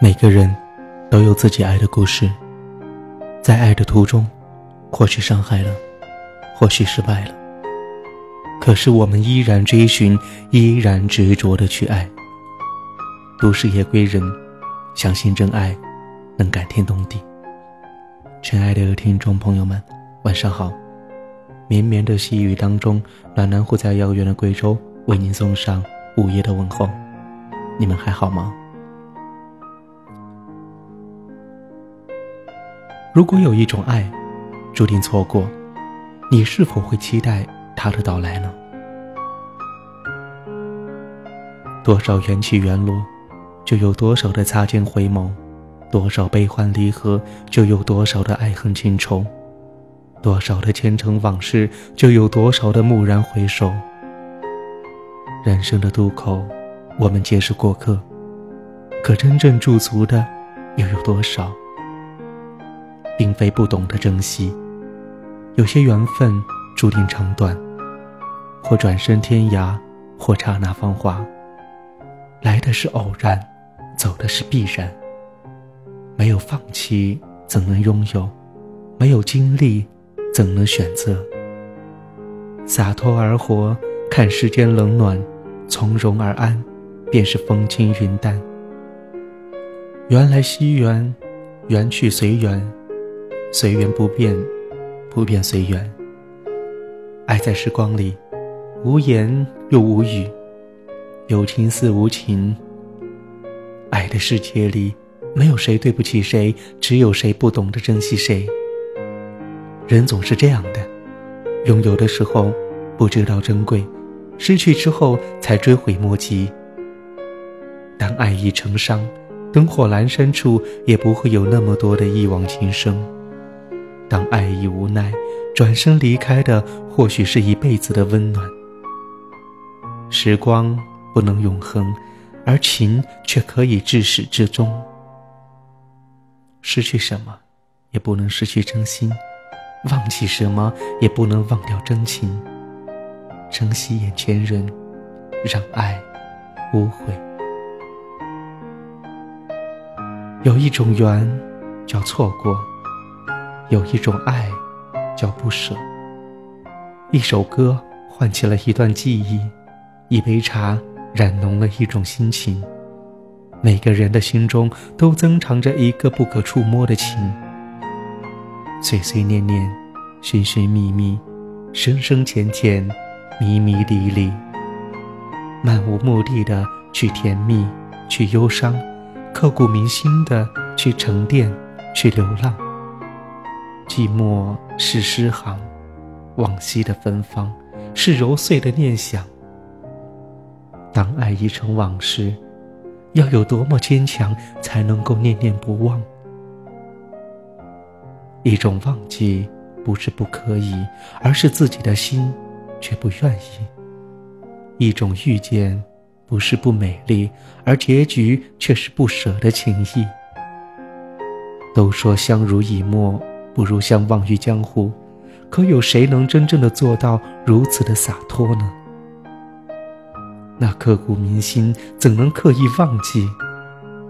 每个人都有自己爱的故事，在爱的途中，或许伤害了，或许失败了，可是我们依然追寻，依然执着的去爱。都市夜归人，相信真爱能感天动地。亲爱的听众朋友们，晚上好！绵绵的细雨当中，暖暖会在遥远的贵州为您送上午夜的问候。你们还好吗？如果有一种爱，注定错过，你是否会期待它的到来呢？多少缘起缘落，就有多少的擦肩回眸；多少悲欢离合，就有多少的爱恨情仇；多少的前尘往事，就有多少的蓦然回首。人生的渡口，我们皆是过客，可真正驻足的，又有多少？并非不懂得珍惜，有些缘分注定长短，或转身天涯，或刹那芳华。来的是偶然，走的是必然。没有放弃，怎能拥有？没有经历，怎能选择？洒脱而活，看世间冷暖；从容而安，便是风轻云淡。缘来惜缘，缘去随缘。随缘不变，不变随缘。爱在时光里，无言又无语，有情似无情。爱的世界里，没有谁对不起谁，只有谁不懂得珍惜谁。人总是这样的，拥有的时候不知道珍贵，失去之后才追悔莫及。当爱已成伤，灯火阑珊处，也不会有那么多的一往情深。当爱已无奈，转身离开的或许是一辈子的温暖。时光不能永恒，而情却可以至始至终。失去什么，也不能失去真心；忘记什么，也不能忘掉真情。珍惜眼前人，让爱无悔。有一种缘，叫错过。有一种爱，叫不舍。一首歌唤起了一段记忆，一杯茶染浓了一种心情。每个人的心中都珍藏着一个不可触摸的情，岁岁念念，寻寻觅觅，深深浅浅，迷迷离离。漫无目的的去甜蜜，去忧伤，刻骨铭心的去沉淀，去流浪。寂寞是诗行，往昔的芬芳是揉碎的念想。当爱已成往事，要有多么坚强，才能够念念不忘？一种忘记不是不可以，而是自己的心却不愿意；一种遇见不是不美丽，而结局却是不舍的情谊。都说相濡以沫。不如相忘于江湖，可有谁能真正的做到如此的洒脱呢？那刻骨铭心怎能刻意忘记？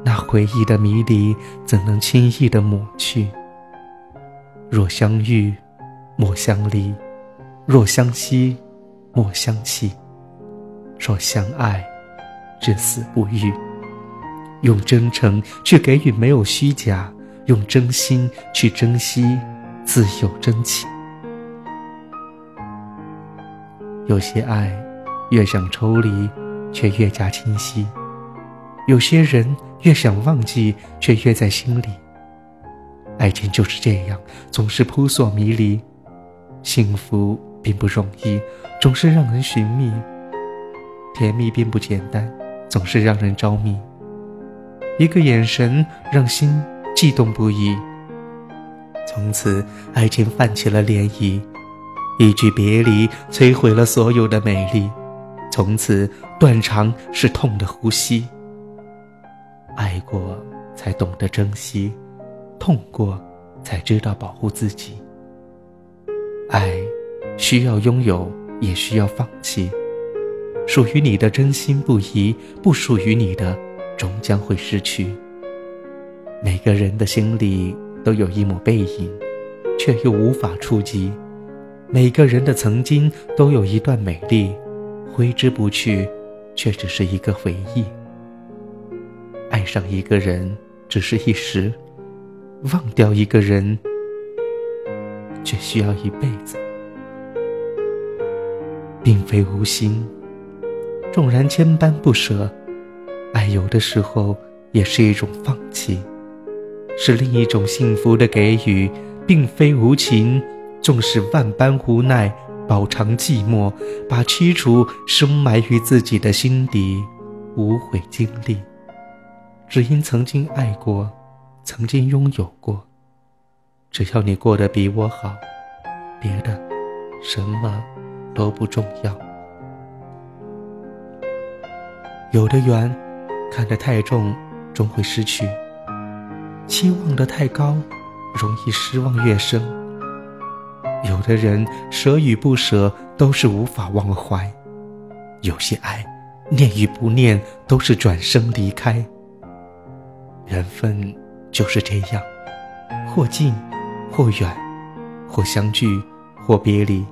那回忆的迷离怎能轻易的抹去？若相遇，莫相离；若相惜，莫相弃；若相爱，至死不渝。用真诚去给予，没有虚假。用真心去珍惜，自有真情。有些爱，越想抽离，却越加清晰；有些人，越想忘记，却越在心里。爱情就是这样，总是扑朔迷离。幸福并不容易，总是让人寻觅；甜蜜并不简单，总是让人着迷。一个眼神，让心。悸动不已。从此，爱情泛起了涟漪，一句别离摧毁了所有的美丽。从此，断肠是痛的呼吸。爱过，才懂得珍惜；痛过，才知道保护自己。爱，需要拥有，也需要放弃。属于你的真心不移，不属于你的，终将会失去。每个人的心里都有一抹背影，却又无法触及；每个人的曾经都有一段美丽，挥之不去，却只是一个回忆。爱上一个人只是一时，忘掉一个人却需要一辈子。并非无心，纵然千般不舍，爱有的时候也是一种放弃。是另一种幸福的给予，并非无情。纵使万般无奈，饱尝寂寞，把凄楚深埋于自己的心底，无悔经历。只因曾经爱过，曾经拥有过。只要你过得比我好，别的什么都不重要。有的缘，看得太重，终会失去。期望的太高，容易失望越深。有的人舍与不舍都是无法忘怀，有些爱念与不念都是转身离开。缘分就是这样，或近，或远，或相聚，或别离。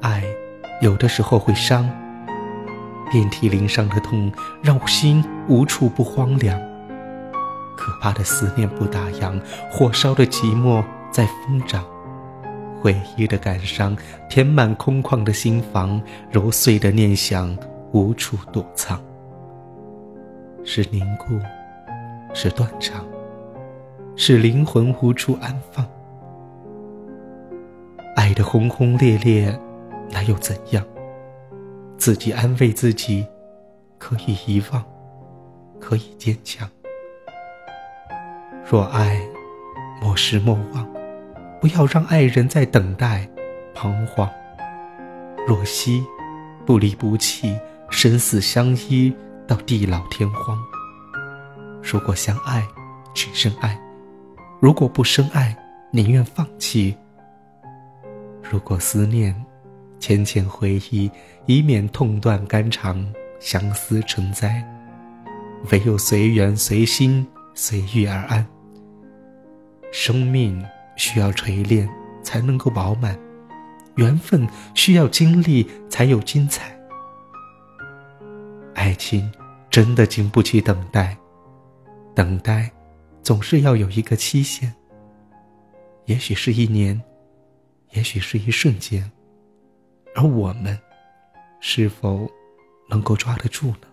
爱有的时候会伤，遍体鳞伤的痛让心无处不荒凉。可怕的思念不打烊，火烧的寂寞在疯长，回忆的感伤填满空旷的心房，揉碎的念想无处躲藏。是凝固，是断肠，是灵魂无处安放。爱的轰轰烈烈，那又怎样？自己安慰自己，可以遗忘，可以坚强。若爱，莫失莫忘，不要让爱人在等待、彷徨。若惜，不离不弃，生死相依到地老天荒。如果相爱，请深爱；如果不深爱，宁愿放弃。如果思念，浅浅回忆，以免痛断肝肠，相思成灾。唯有随缘随心，随遇而安。生命需要锤炼才能够饱满，缘分需要经历才有精彩。爱情真的经不起等待，等待总是要有一个期限。也许是一年，也许是一瞬间，而我们是否能够抓得住呢？